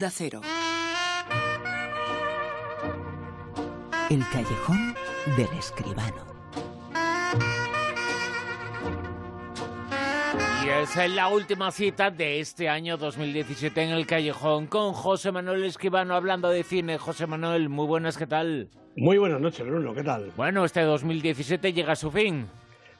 Da cero. El callejón del escribano. Y esa es la última cita de este año 2017 en el callejón con José Manuel Escribano hablando de cine. José Manuel, muy buenas, ¿qué tal? Muy buenas noches, Bruno, ¿qué tal? Bueno, este 2017 llega a su fin.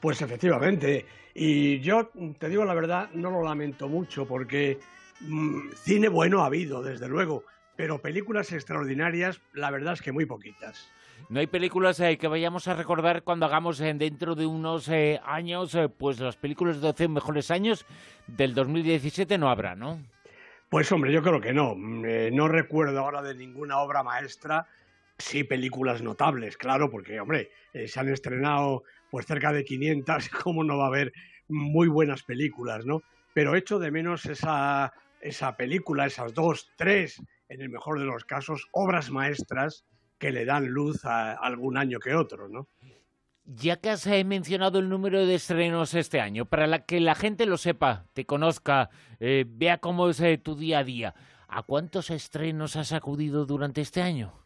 Pues efectivamente, y yo te digo la verdad, no lo lamento mucho porque mm, cine bueno ha habido, desde luego, pero películas extraordinarias, la verdad es que muy poquitas. No hay películas eh, que vayamos a recordar cuando hagamos eh, dentro de unos eh, años, pues las películas de 12 mejores años del 2017 no habrá, ¿no? Pues hombre, yo creo que no. Mm, no recuerdo ahora de ninguna obra maestra sí películas notables, claro, porque, hombre, se han estrenado pues cerca de 500, ¿cómo no va a haber muy buenas películas, no? Pero echo de menos esa, esa película, esas dos, tres, en el mejor de los casos, obras maestras que le dan luz a algún año que otro, ¿no? Ya que has eh, mencionado el número de estrenos este año, para que la gente lo sepa, te conozca, eh, vea cómo es tu día a día, ¿a cuántos estrenos has acudido durante este año?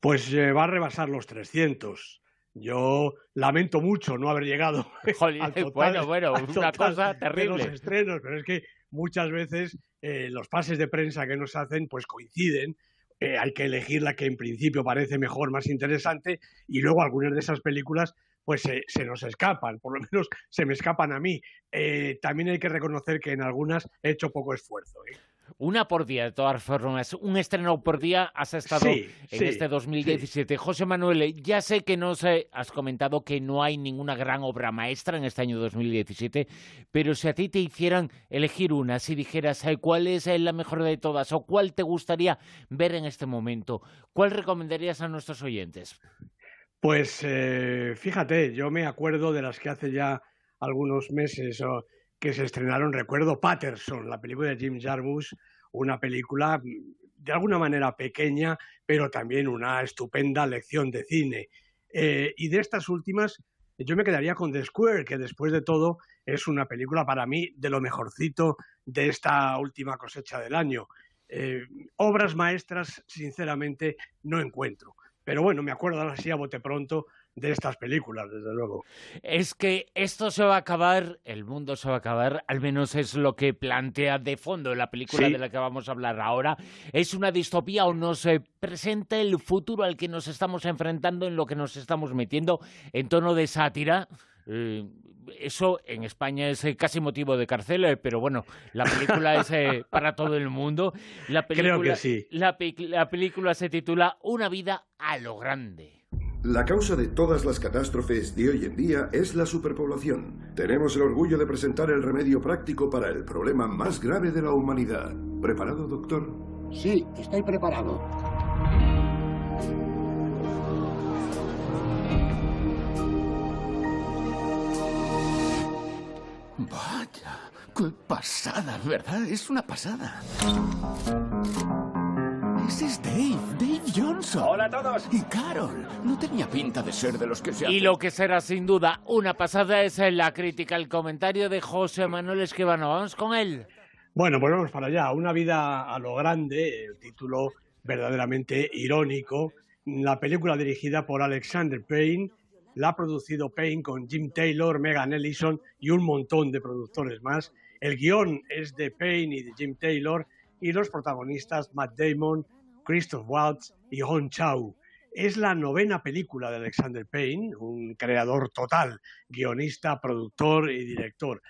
Pues eh, va a rebasar los 300. Yo lamento mucho no haber llegado al total, bueno, bueno, una cosa terrible. De los estrenos, pero es que muchas veces eh, los pases de prensa que nos hacen pues coinciden. Eh, hay que elegir la que en principio parece mejor, más interesante, y luego algunas de esas películas pues se nos escapan, por lo menos se me escapan a mí. también hay que reconocer que en algunas he hecho poco esfuerzo. Una por día, de todas formas. Un estreno por día has estado en este 2017. José Manuel, ya sé que no sé, has comentado que no hay ninguna gran obra maestra en este año 2017, pero si a ti te hicieran elegir una, si dijeras cuál es la mejor de todas o cuál te gustaría ver en este momento, ¿cuál recomendarías a nuestros oyentes? Pues eh, fíjate, yo me acuerdo de las que hace ya algunos meses que se estrenaron, recuerdo Patterson, la película de Jim Jarmusch, una película de alguna manera pequeña, pero también una estupenda lección de cine. Eh, y de estas últimas, yo me quedaría con The Square, que después de todo es una película para mí de lo mejorcito de esta última cosecha del año. Eh, obras maestras, sinceramente, no encuentro. Pero bueno, me acuerdo ahora sí a bote pronto de estas películas, desde luego. Es que esto se va a acabar, el mundo se va a acabar, al menos es lo que plantea de fondo la película de la que vamos a hablar ahora. Es una distopía o nos presenta el futuro al que nos estamos enfrentando, en lo que nos estamos metiendo, en tono de sátira. Eh, eso en España es eh, casi motivo de cárcel, eh, pero bueno, la película es para todo el mundo. La película, Creo que sí. la película se titula Una vida a lo grande. La causa de todas las catástrofes de hoy en día es la superpoblación. Tenemos el orgullo de presentar el remedio práctico para el problema más grave de la humanidad. ¿Preparado, doctor? Sí, estoy preparado. Vaya, qué pasada, ¿verdad? Es una pasada. Ese es Dave, Dave Johnson. Hola a todos. Y Carol. No tenía pinta de ser de los que se Y lo que será sin duda una pasada es la crítica, el comentario de José Manuel Esquivano. Vamos con él. Bueno, pues vamos para allá. Una vida a lo grande, el título verdaderamente irónico. La película dirigida por Alexander Payne, la ha producido Payne con Jim Taylor, Megan Ellison y un montón de productores más. El guion es de Payne y de Jim Taylor y los protagonistas Matt Damon, Christoph Waltz y Hong Chau. Es la novena película de Alexander Payne, un creador total, guionista, productor y director.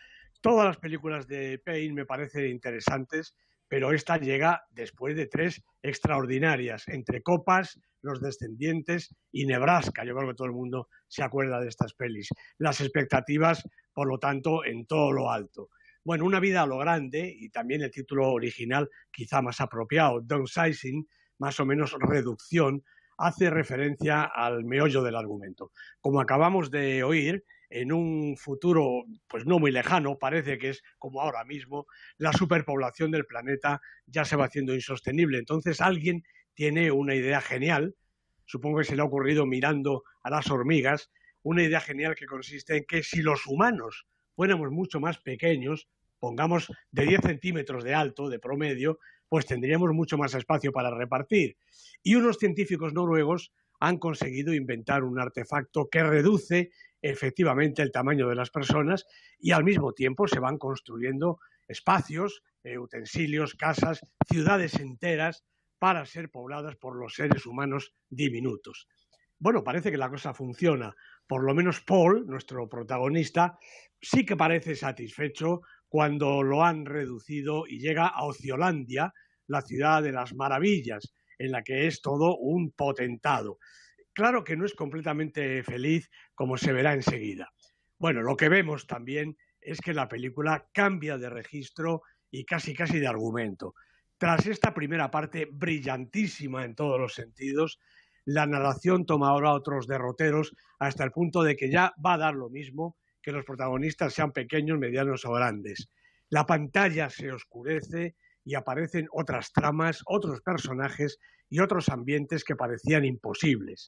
Todas las películas de Payne me parecen interesantes, pero esta llega después de tres extraordinarias, entre Copas, Los Descendientes y Nebraska. Yo creo que todo el mundo se acuerda de estas pelis. Las expectativas, por lo tanto, en todo lo alto. Bueno, una vida a lo grande y también el título original quizá más apropiado, downsizing, más o menos reducción, hace referencia al meollo del argumento. Como acabamos de oír, en un futuro pues no muy lejano, parece que es como ahora mismo, la superpoblación del planeta ya se va haciendo insostenible. Entonces alguien tiene una idea genial, supongo que se le ha ocurrido mirando a las hormigas, una idea genial que consiste en que si los humanos fuéramos mucho más pequeños, pongamos de 10 centímetros de alto, de promedio, pues tendríamos mucho más espacio para repartir. Y unos científicos noruegos han conseguido inventar un artefacto que reduce efectivamente el tamaño de las personas y al mismo tiempo se van construyendo espacios, eh, utensilios, casas, ciudades enteras para ser pobladas por los seres humanos diminutos. Bueno, parece que la cosa funciona. Por lo menos Paul, nuestro protagonista, sí que parece satisfecho cuando lo han reducido y llega a Ociolandia, la ciudad de las maravillas, en la que es todo un potentado. Claro que no es completamente feliz, como se verá enseguida. Bueno, lo que vemos también es que la película cambia de registro y casi casi de argumento. Tras esta primera parte brillantísima en todos los sentidos, la narración toma ahora otros derroteros hasta el punto de que ya va a dar lo mismo que los protagonistas sean pequeños, medianos o grandes. La pantalla se oscurece y aparecen otras tramas, otros personajes y otros ambientes que parecían imposibles.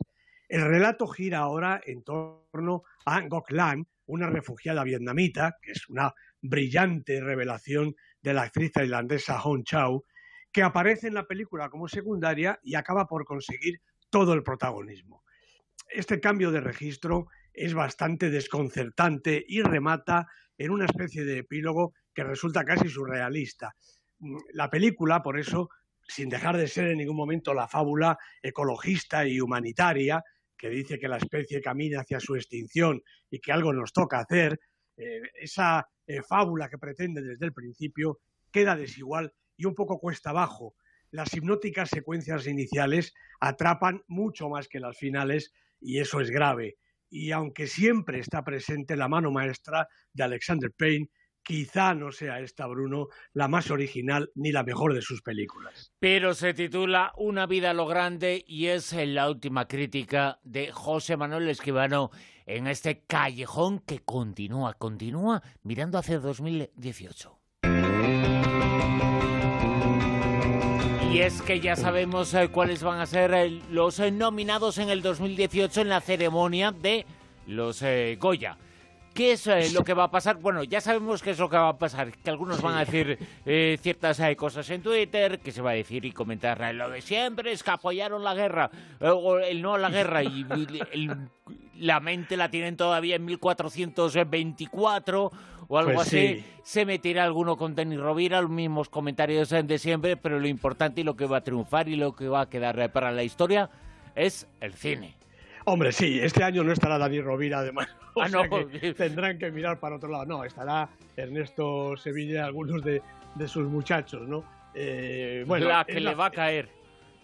El relato gira ahora en torno a Ngoc Lan, una refugiada vietnamita, que es una brillante revelación de la actriz tailandesa Hong Chau, que aparece en la película como secundaria y acaba por conseguir todo el protagonismo. Este cambio de registro es bastante desconcertante y remata en una especie de epílogo que resulta casi surrealista. La película, por eso, sin dejar de ser en ningún momento la fábula ecologista y humanitaria, que dice que la especie camina hacia su extinción y que algo nos toca hacer, eh, esa eh, fábula que pretende desde el principio queda desigual y un poco cuesta abajo. Las hipnóticas secuencias iniciales atrapan mucho más que las finales y eso es grave. Y aunque siempre está presente la mano maestra de Alexander Payne, quizá no sea esta, Bruno, la más original ni la mejor de sus películas. Pero se titula Una vida a lo grande y es la última crítica de José Manuel Esquivano en este callejón que continúa, continúa mirando hacia 2018. Y es que ya sabemos eh, cuáles van a ser eh, los eh, nominados en el 2018 en la ceremonia de los Goya. ¿Qué es eh, lo que va a pasar? Bueno, ya sabemos qué es lo que va a pasar. Que algunos van a decir eh, ciertas eh, cosas en Twitter, que se va a decir y comentar lo de siempre, es que apoyaron la guerra, o el no a la guerra, y la mente la tienen todavía en 1424 o algo pues así. Se meterá alguno con Denis Rovira, los mismos comentarios de siempre, pero lo importante y lo que va a triunfar y lo que va a quedar para la historia es el cine. Hombre, sí, este año no estará Dani Rovira, además. Ah, no. tendrán que mirar para otro lado. No, estará Ernesto Sevilla, algunos de, sus muchachos, ¿no? Eh, bueno, la que le va a caer.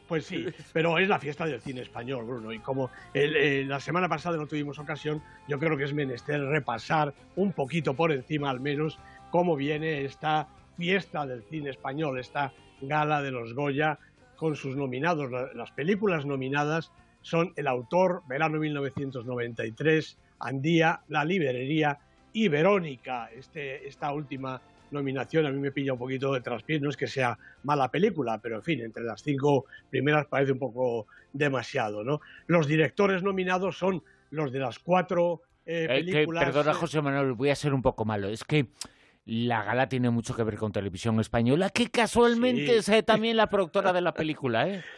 Pues sí, pero es la fiesta del cine español, Bruno. Y como eh, la semana pasada no tuvimos ocasión, yo creo que es menester repasar un poquito por encima, al menos, cómo viene esta fiesta del cine español, esta gala de los Goya con sus nominados, las películas nominadas son El autor, Verano 1993, Andía, La librería y Verónica. Este, esta última nominación a mí me pilla un poquito de traspiés, no es que sea mala película, pero en fin, entre las cinco primeras parece un poco demasiado, ¿no? Los directores nominados son los de las cuatro eh, películas... perdona, José Manuel, voy a ser un poco malo, es que la gala tiene mucho que ver con televisión española, que casualmente es eh, también la productora de la película, ¿eh?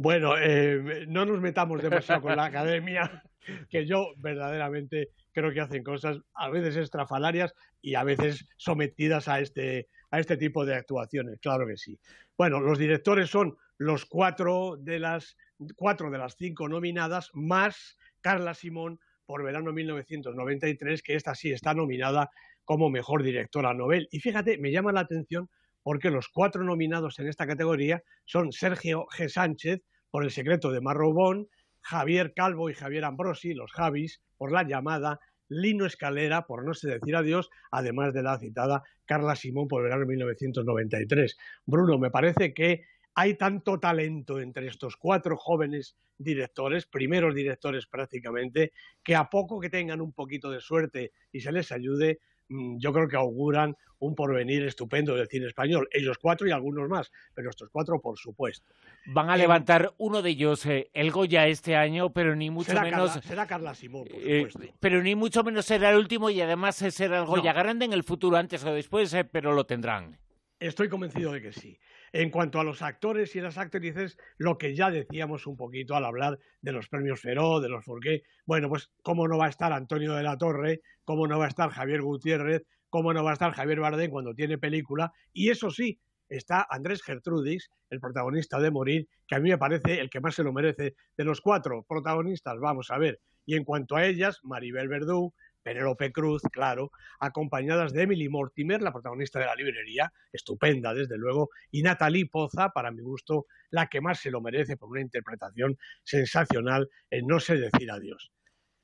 Bueno, eh, no nos metamos demasiado con la academia, que yo verdaderamente creo que hacen cosas a veces estrafalarias y a veces sometidas a este, a este tipo de actuaciones, claro que sí. Bueno, los directores son los cuatro de las, cuatro de las cinco nominadas, más Carla Simón por Verano 1993, que esta sí está nominada como mejor directora Nobel. Y fíjate, me llama la atención porque los cuatro nominados en esta categoría son Sergio G. Sánchez por El secreto de Marrobón, Javier Calvo y Javier Ambrosi, los Javis, por La llamada, Lino Escalera, por No sé decir adiós, además de la citada Carla Simón por verano de 1993. Bruno, me parece que hay tanto talento entre estos cuatro jóvenes directores, primeros directores prácticamente, que a poco que tengan un poquito de suerte y se les ayude, yo creo que auguran un porvenir estupendo del cine español. Ellos cuatro y algunos más, pero estos cuatro, por supuesto. Van a levantar uno de ellos, eh, el Goya, este año, pero ni mucho menos. será Carla Simón, por eh, supuesto. pero ni mucho menos será el último y además será el Goya grande en el futuro, antes o después, eh, pero lo tendrán. Estoy convencido de que sí. En cuanto a los actores y las actrices, lo que ya decíamos un poquito al hablar de los premios Feroz, de los Forqué, bueno, pues cómo no va a estar Antonio de la Torre, cómo no va a estar Javier Gutiérrez, cómo no va a estar Javier Bardem cuando tiene película, y eso sí, está Andrés Gertrudis, el protagonista de Morir, que a mí me parece el que más se lo merece de los cuatro protagonistas, vamos a ver. Y en cuanto a ellas, Maribel Verdú, Penélope Cruz, claro, acompañadas de Emily Mortimer, la protagonista de la librería, estupenda desde luego, y Natalie Poza, para mi gusto, la que más se lo merece por una interpretación sensacional en No sé decir adiós.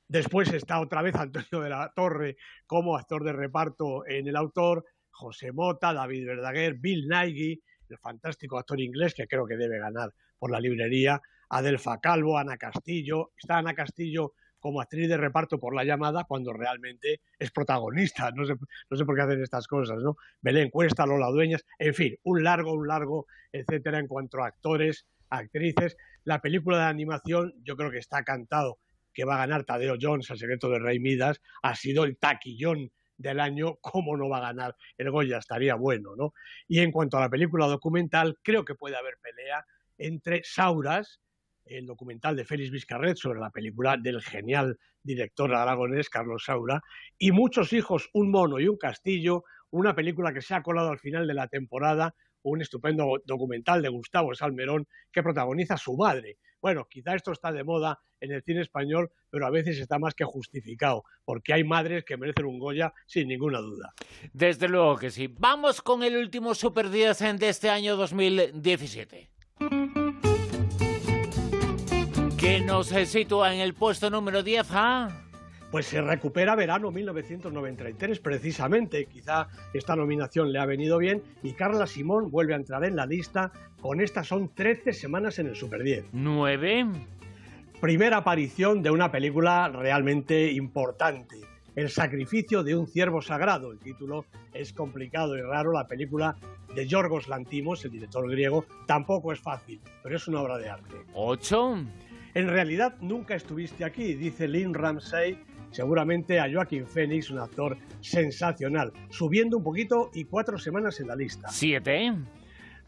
Después está otra vez Antonio de la Torre como actor de reparto en El autor, José Mota, David Verdaguer, Bill Nighy, el fantástico actor inglés que creo que debe ganar por la librería, Adelfa Calvo, Ana Castillo, está Ana Castillo como actriz de reparto por la llamada cuando realmente es protagonista. No sé, no sé por qué hacen estas cosas, ¿no? Belén Cuesta, Lola Dueñas, en fin, un largo, un largo, etcétera, en cuanto a actores, actrices. La película de animación, yo creo que está cantado que va a ganar Tadeo Jones, El secreto de Rey Midas, ha sido el taquillón del año, ¿cómo no va a ganar el Goya? Estaría bueno, ¿no? Y en cuanto a la película documental, creo que puede haber pelea entre Sauras, el documental de Félix Vizcarret sobre la película del genial director aragonés Carlos Saura, y Muchos hijos, un mono y un castillo, una película que se ha colado al final de la temporada, un estupendo documental de Gustavo Salmerón que protagoniza su madre. Bueno, quizá esto está de moda en el cine español, pero a veces está más que justificado, porque hay madres que merecen un Goya sin ninguna duda. Desde luego que sí. Vamos con el último Super 10 de este año 2017 que nos sitúa en el puesto número 10, ¿ah? Pues se recupera verano 1993, precisamente. Quizá esta nominación le ha venido bien y Carla Simón vuelve a entrar en la lista. Con estas son 13 semanas en el Super 10. ¿Nueve? Primera aparición de una película realmente importante. El sacrificio de un ciervo sagrado. El título es complicado y raro. La película de Yorgos Lantimos, el director griego, tampoco es fácil, pero es una obra de arte. ¿Ocho? En realidad nunca estuviste aquí, dice Lynn Ramsey, seguramente a Joaquín Phoenix, un actor sensacional, subiendo un poquito y cuatro semanas en la lista. ¿Siete?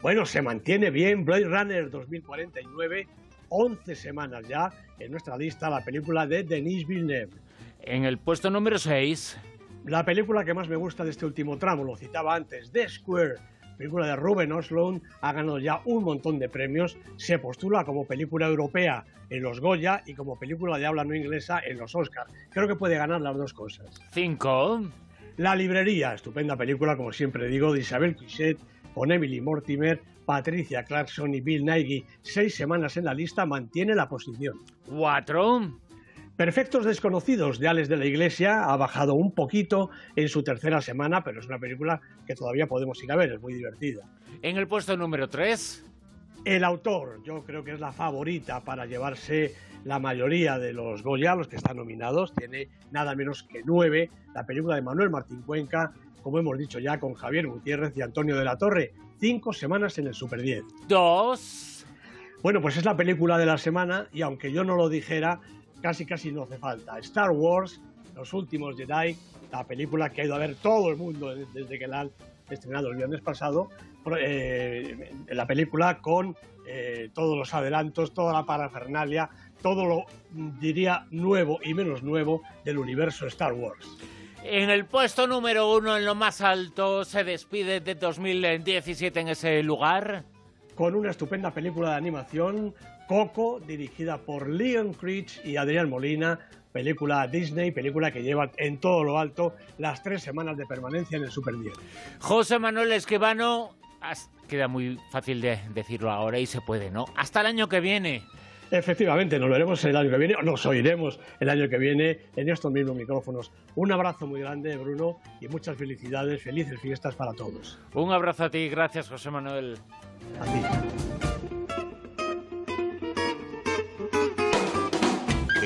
Bueno, se mantiene bien Blade Runner 2049, 11 semanas ya en nuestra lista la película de Denis Villeneuve. En el puesto número 6. La película que más me gusta de este último tramo, lo citaba antes, The Square, película de Ruben Osloon, ha ganado ya un montón de premios, se postula como película europea en los Goya y como película de habla no inglesa en los Oscars. Creo que puede ganar las dos cosas. Cinco. La librería, estupenda película, como siempre digo, de Isabel Quichet, con Emily Mortimer, Patricia Clarkson y Bill Nighy, seis semanas en la lista, mantiene la posición. Cuatro. Perfectos desconocidos de Alex de la Iglesia ha bajado un poquito en su tercera semana, pero es una película que todavía podemos ir a ver, es muy divertida. En el puesto número 3. El autor, yo creo que es la favorita para llevarse la mayoría de los Goya, los que están nominados, tiene nada menos que nueve. La película de Manuel Martín Cuenca, como hemos dicho ya, con Javier Gutiérrez y Antonio de la Torre. Cinco semanas en el Super 10. Dos. Bueno, pues es la película de la semana y aunque yo no lo dijera, casi casi no hace falta. Star Wars, Los Últimos Jedi, la película que ha ido a ver todo el mundo desde que la han estrenado el viernes pasado, eh, la película con eh, todos los adelantos, toda la parafernalia, todo lo, diría, nuevo y menos nuevo del universo Star Wars. En el puesto número uno, en lo más alto, se despide de 2017 en ese lugar. Con una estupenda película de animación Coco, dirigida por Leon Creech y Adrián Molina, película Disney, película que lleva en todo lo alto las tres semanas de permanencia en el Super 10. José Manuel Esquivano, queda muy fácil de decirlo ahora y se puede, ¿no? Hasta el año que viene. Efectivamente, nos veremos el año que viene, o nos oiremos el año que viene en estos mismos micrófonos. Un abrazo muy grande, Bruno, y muchas felicidades, felices fiestas para todos. Un abrazo a ti, gracias José Manuel. A ti.